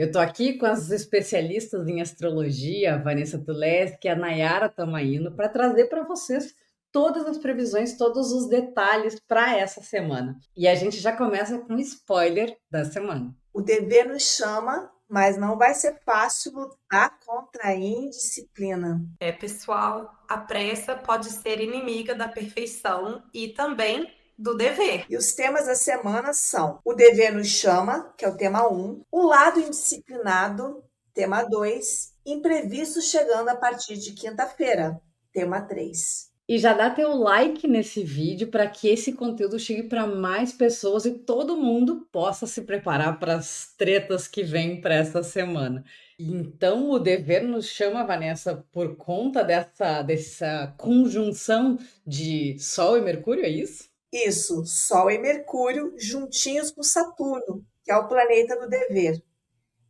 Eu estou aqui com as especialistas em astrologia, a Vanessa Tuleski e a Nayara Tamaino, para trazer para vocês todas as previsões, todos os detalhes para essa semana. E a gente já começa com um spoiler da semana. O dever nos chama, mas não vai ser fácil lutar contra a indisciplina. É, pessoal, a pressa pode ser inimiga da perfeição e também do dever. E os temas da semana são: o dever nos chama, que é o tema 1, o lado indisciplinado, tema 2, imprevisto chegando a partir de quinta-feira, tema 3. E já dá teu like nesse vídeo para que esse conteúdo chegue para mais pessoas e todo mundo possa se preparar para as tretas que vêm para essa semana. Então, o dever nos chama, Vanessa, por conta dessa, dessa conjunção de Sol e Mercúrio, é isso? Isso, Sol e Mercúrio juntinhos com Saturno, que é o planeta do dever.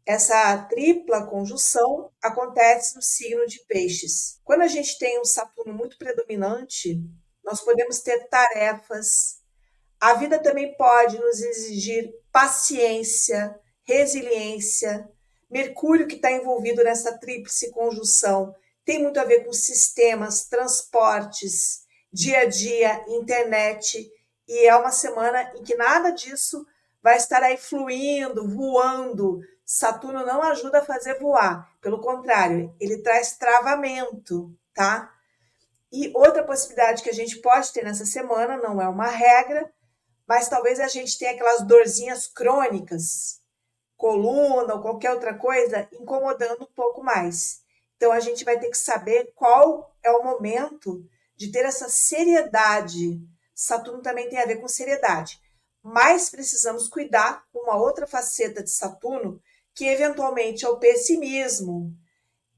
Essa tripla conjunção acontece no signo de Peixes. Quando a gente tem um Saturno muito predominante, nós podemos ter tarefas. A vida também pode nos exigir paciência, resiliência. Mercúrio, que está envolvido nessa tríplice conjunção, tem muito a ver com sistemas, transportes, dia a dia, internet. E é uma semana em que nada disso vai estar aí fluindo, voando, Saturno não ajuda a fazer voar, pelo contrário, ele traz travamento, tá? E outra possibilidade que a gente pode ter nessa semana, não é uma regra, mas talvez a gente tenha aquelas dorzinhas crônicas, coluna ou qualquer outra coisa, incomodando um pouco mais. Então a gente vai ter que saber qual é o momento de ter essa seriedade. Saturno também tem a ver com seriedade. Mas precisamos cuidar uma outra faceta de Saturno, que eventualmente é o pessimismo,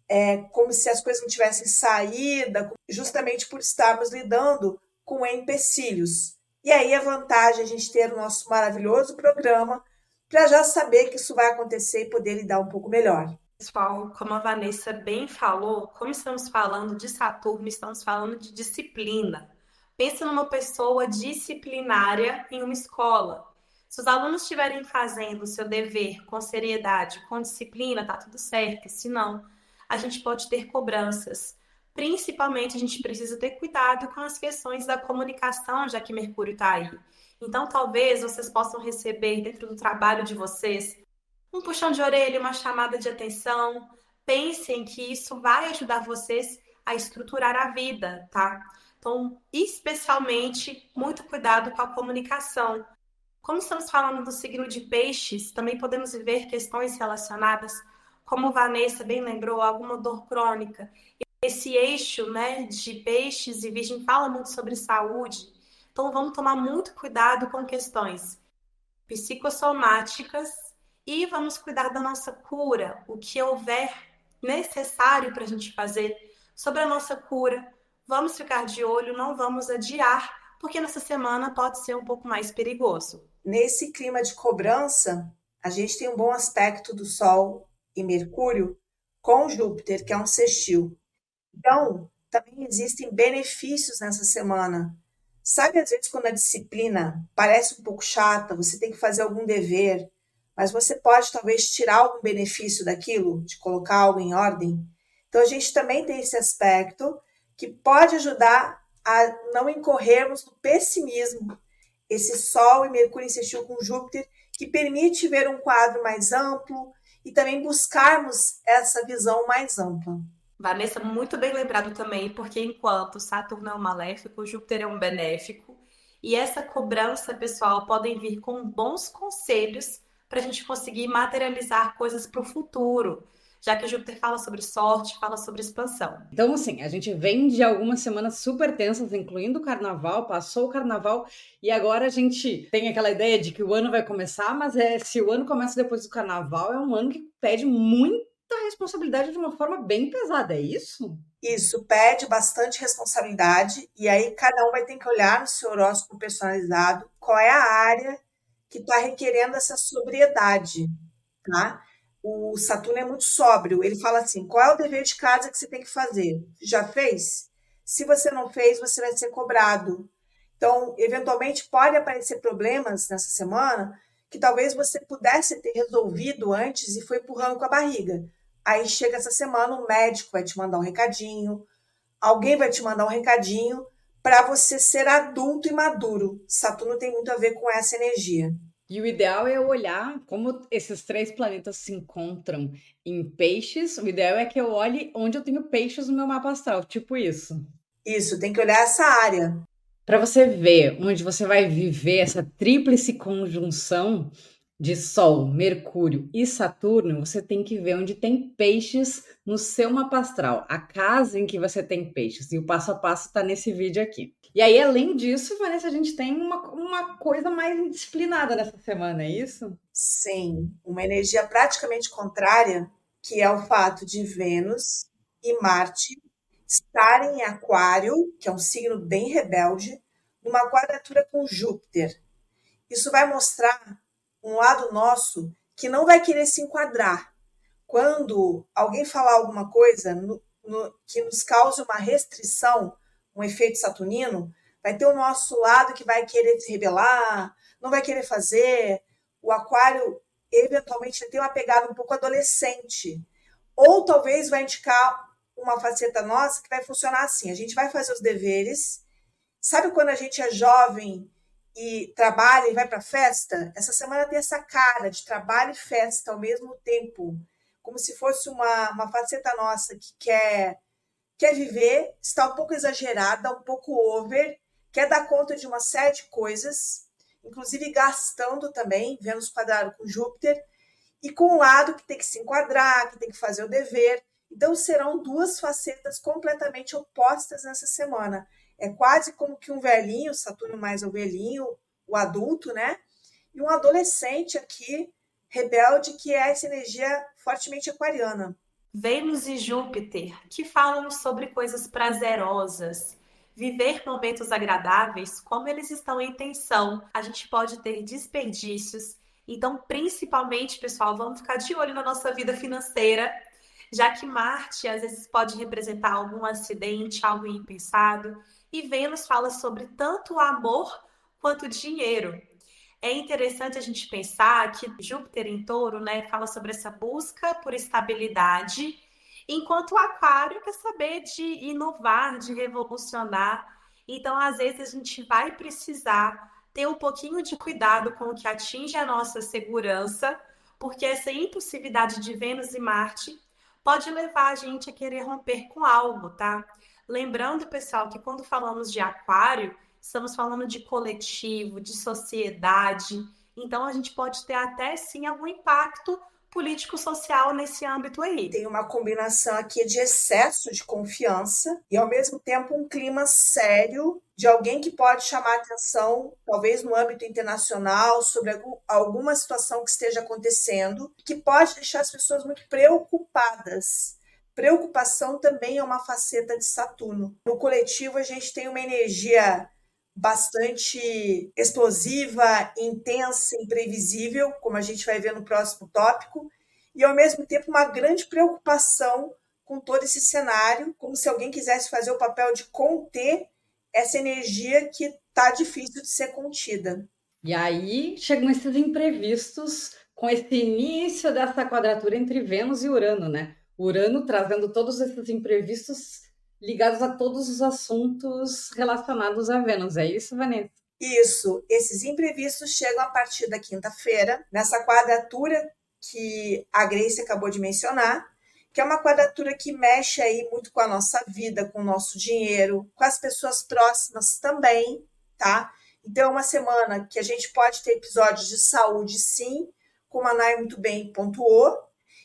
é como se as coisas não tivessem saída, justamente por estarmos lidando com empecilhos. E aí a vantagem é a gente ter o nosso maravilhoso programa para já saber que isso vai acontecer e poder lidar um pouco melhor. Pessoal, como a Vanessa bem falou, como estamos falando de Saturno, estamos falando de disciplina. Pensa numa pessoa disciplinária em uma escola. Se os alunos estiverem fazendo o seu dever com seriedade, com disciplina, tá tudo certo. Se não, a gente pode ter cobranças. Principalmente, a gente precisa ter cuidado com as questões da comunicação, já que Mercúrio está aí. Então, talvez vocês possam receber dentro do trabalho de vocês um puxão de orelha, uma chamada de atenção. Pensem que isso vai ajudar vocês a estruturar a vida, tá? Então, especialmente, muito cuidado com a comunicação. Como estamos falando do signo de peixes, também podemos ver questões relacionadas, como Vanessa bem lembrou, alguma dor crônica. Esse eixo né, de peixes e virgem fala muito sobre saúde, então vamos tomar muito cuidado com questões psicossomáticas e vamos cuidar da nossa cura, o que houver necessário para a gente fazer sobre a nossa cura. Vamos ficar de olho, não vamos adiar, porque nessa semana pode ser um pouco mais perigoso. Nesse clima de cobrança, a gente tem um bom aspecto do Sol e Mercúrio com Júpiter, que é um sextil. Então, também existem benefícios nessa semana. Sabe, às vezes, quando a disciplina parece um pouco chata, você tem que fazer algum dever, mas você pode talvez tirar algum benefício daquilo, de colocar algo em ordem. Então, a gente também tem esse aspecto que pode ajudar a não incorrermos no pessimismo esse Sol e Mercúrio insistiu com Júpiter, que permite ver um quadro mais amplo e também buscarmos essa visão mais ampla. Vanessa, muito bem lembrado também, porque enquanto Saturno é um maléfico, Júpiter é um benéfico, e essa cobrança, pessoal, podem vir com bons conselhos para a gente conseguir materializar coisas para o futuro já que Júpiter fala sobre sorte, fala sobre expansão. Então, assim, a gente vem de algumas semanas super tensas, incluindo o carnaval, passou o carnaval, e agora a gente tem aquela ideia de que o ano vai começar, mas é, se o ano começa depois do carnaval, é um ano que pede muita responsabilidade de uma forma bem pesada, é isso? Isso, pede bastante responsabilidade, e aí cada um vai ter que olhar no seu horóscopo personalizado qual é a área que está requerendo essa sobriedade, tá? o Saturno é muito sóbrio. Ele fala assim: qual é o dever de casa que você tem que fazer? Já fez? Se você não fez, você vai ser cobrado. Então, eventualmente, pode aparecer problemas nessa semana que talvez você pudesse ter resolvido antes e foi empurrando com a barriga. Aí chega essa semana, o médico vai te mandar um recadinho, alguém vai te mandar um recadinho para você ser adulto e maduro. Saturno tem muito a ver com essa energia. E o ideal é olhar como esses três planetas se encontram em peixes. O ideal é que eu olhe onde eu tenho peixes no meu mapa astral, tipo isso. Isso, tem que olhar essa área. Para você ver onde você vai viver essa tríplice conjunção de Sol, Mercúrio e Saturno, você tem que ver onde tem peixes no seu mapa astral, a casa em que você tem peixes. E o passo a passo está nesse vídeo aqui. E aí, além disso, Vanessa, a gente tem uma, uma coisa mais indisciplinada nessa semana, é isso? Sim, uma energia praticamente contrária, que é o fato de Vênus e Marte estarem em Aquário, que é um signo bem rebelde, numa quadratura com Júpiter. Isso vai mostrar um lado nosso que não vai querer se enquadrar. Quando alguém falar alguma coisa no, no, que nos cause uma restrição, um efeito saturnino, vai ter o nosso lado que vai querer se rebelar, não vai querer fazer. O aquário, eventualmente, tem uma pegada um pouco adolescente. Ou talvez vai indicar uma faceta nossa que vai funcionar assim: a gente vai fazer os deveres. Sabe quando a gente é jovem e trabalha e vai para festa? Essa semana tem essa cara de trabalho e festa ao mesmo tempo, como se fosse uma, uma faceta nossa que quer, quer viver, está um pouco exagerada, um pouco over, quer dar conta de uma série de coisas, inclusive gastando também, Vênus quadrado com Júpiter, e com um lado que tem que se enquadrar, que tem que fazer o dever. Então serão duas facetas completamente opostas nessa semana. É quase como que um velhinho, Saturno mais o velhinho, o adulto, né? E um adolescente aqui, rebelde, que é essa energia fortemente aquariana. Vênus e Júpiter, que falam sobre coisas prazerosas, viver momentos agradáveis, como eles estão em tensão, a gente pode ter desperdícios. Então, principalmente, pessoal, vamos ficar de olho na nossa vida financeira já que Marte às vezes pode representar algum acidente, algo impensado, e Vênus fala sobre tanto o amor quanto o dinheiro. É interessante a gente pensar que Júpiter em touro né, fala sobre essa busca por estabilidade, enquanto o Aquário quer saber de inovar, de revolucionar. Então, às vezes, a gente vai precisar ter um pouquinho de cuidado com o que atinge a nossa segurança, porque essa impulsividade de Vênus e Marte pode levar a gente a querer romper com algo, tá? Lembrando, pessoal, que quando falamos de aquário, estamos falando de coletivo, de sociedade. Então, a gente pode ter até sim algum impacto político-social nesse âmbito aí. Tem uma combinação aqui de excesso de confiança e, ao mesmo tempo, um clima sério de alguém que pode chamar atenção, talvez no âmbito internacional, sobre alguma situação que esteja acontecendo, que pode deixar as pessoas muito preocupadas. Preocupação também é uma faceta de Saturno. No coletivo, a gente tem uma energia bastante explosiva, intensa, imprevisível, como a gente vai ver no próximo tópico, e ao mesmo tempo uma grande preocupação com todo esse cenário, como se alguém quisesse fazer o papel de conter essa energia que está difícil de ser contida. E aí chegam esses imprevistos com esse início dessa quadratura entre Vênus e Urano, né? Urano trazendo todos esses imprevistos ligados a todos os assuntos relacionados a Vênus. É isso, Vanessa? Isso. Esses imprevistos chegam a partir da quinta-feira, nessa quadratura que a Grace acabou de mencionar, que é uma quadratura que mexe aí muito com a nossa vida, com o nosso dinheiro, com as pessoas próximas também, tá? Então, é uma semana que a gente pode ter episódios de saúde, sim, como a Nay muito bem pontuou,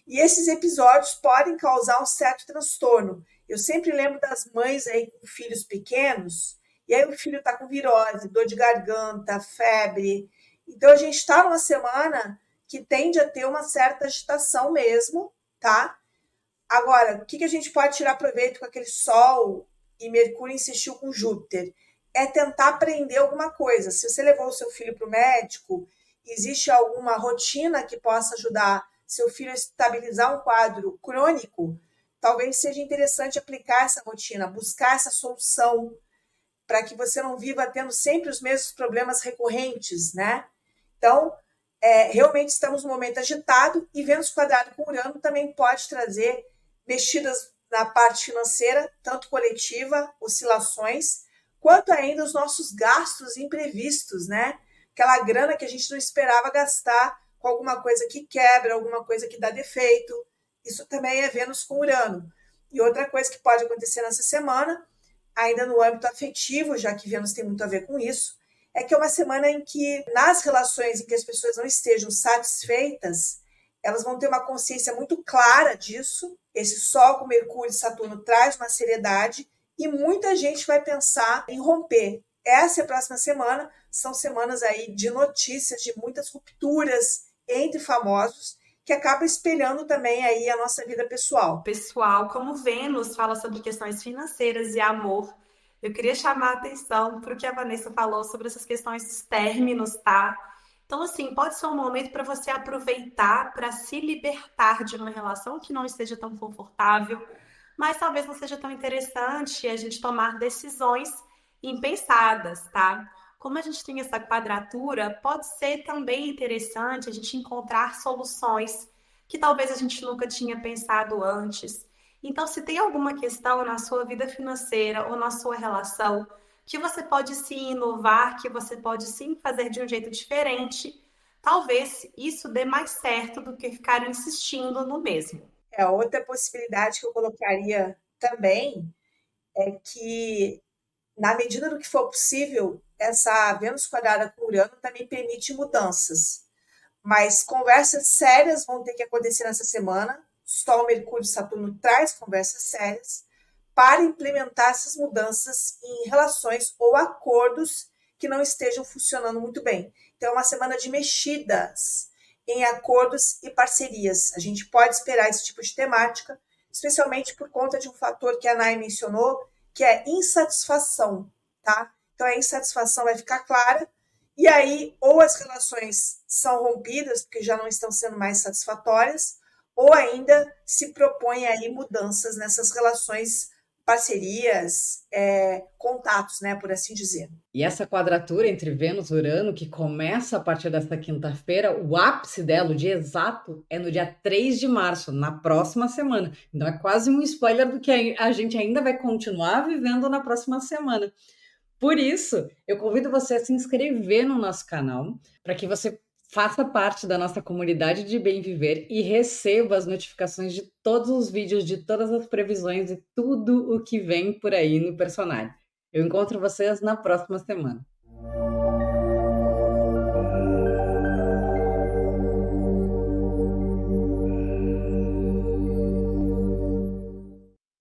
e esses episódios podem causar um certo transtorno. Eu sempre lembro das mães aí com filhos pequenos, e aí o filho está com virose, dor de garganta, febre. Então a gente está numa semana que tende a ter uma certa agitação mesmo, tá? Agora, o que, que a gente pode tirar proveito com aquele Sol e Mercúrio insistiu com Júpiter? É tentar aprender alguma coisa. Se você levou o seu filho para o médico, existe alguma rotina que possa ajudar seu filho a estabilizar um quadro crônico, talvez seja interessante aplicar essa rotina, buscar essa solução para que você não viva tendo sempre os mesmos problemas recorrentes, né? Então, é, realmente estamos num momento agitado e Vênus quadrado com Urano também pode trazer mexidas na parte financeira, tanto coletiva, oscilações, quanto ainda os nossos gastos imprevistos, né? Aquela grana que a gente não esperava gastar com alguma coisa que quebra, alguma coisa que dá defeito. Isso também é Vênus com Urano. E outra coisa que pode acontecer nessa semana, ainda no âmbito afetivo, já que Vênus tem muito a ver com isso, é que é uma semana em que, nas relações em que as pessoas não estejam satisfeitas, elas vão ter uma consciência muito clara disso. Esse Sol com Mercúrio e Saturno traz uma seriedade e muita gente vai pensar em romper. Essa é a próxima semana, são semanas aí de notícias, de muitas rupturas entre famosos, que acaba espelhando também aí a nossa vida pessoal. Pessoal, como Vênus fala sobre questões financeiras e amor, eu queria chamar a atenção para o que a Vanessa falou sobre essas questões dos términos, tá? Então, assim, pode ser um momento para você aproveitar para se libertar de uma relação que não esteja tão confortável, mas talvez não seja tão interessante a gente tomar decisões impensadas, tá? Como a gente tem essa quadratura, pode ser também interessante a gente encontrar soluções que talvez a gente nunca tinha pensado antes. Então, se tem alguma questão na sua vida financeira ou na sua relação que você pode sim inovar, que você pode sim fazer de um jeito diferente, talvez isso dê mais certo do que ficar insistindo no mesmo. É outra possibilidade que eu colocaria também é que na medida do que for possível, essa Vênus quadrada com Urano também permite mudanças. Mas conversas sérias vão ter que acontecer nessa semana. Sol, Mercúrio e Saturno traz conversas sérias para implementar essas mudanças em relações ou acordos que não estejam funcionando muito bem. Então, é uma semana de mexidas em acordos e parcerias. A gente pode esperar esse tipo de temática, especialmente por conta de um fator que a Nay mencionou, que é insatisfação, tá? Então a insatisfação vai ficar clara e aí ou as relações são rompidas porque já não estão sendo mais satisfatórias, ou ainda se propõe aí mudanças nessas relações parcerias, é, contatos, né, por assim dizer. E essa quadratura entre Vênus e Urano, que começa a partir desta quinta-feira, o ápice dela, o dia exato, é no dia 3 de março, na próxima semana. Então é quase um spoiler do que a gente ainda vai continuar vivendo na próxima semana. Por isso, eu convido você a se inscrever no nosso canal, para que você Faça parte da nossa comunidade de bem viver e receba as notificações de todos os vídeos, de todas as previsões e tudo o que vem por aí no personagem. Eu encontro vocês na próxima semana.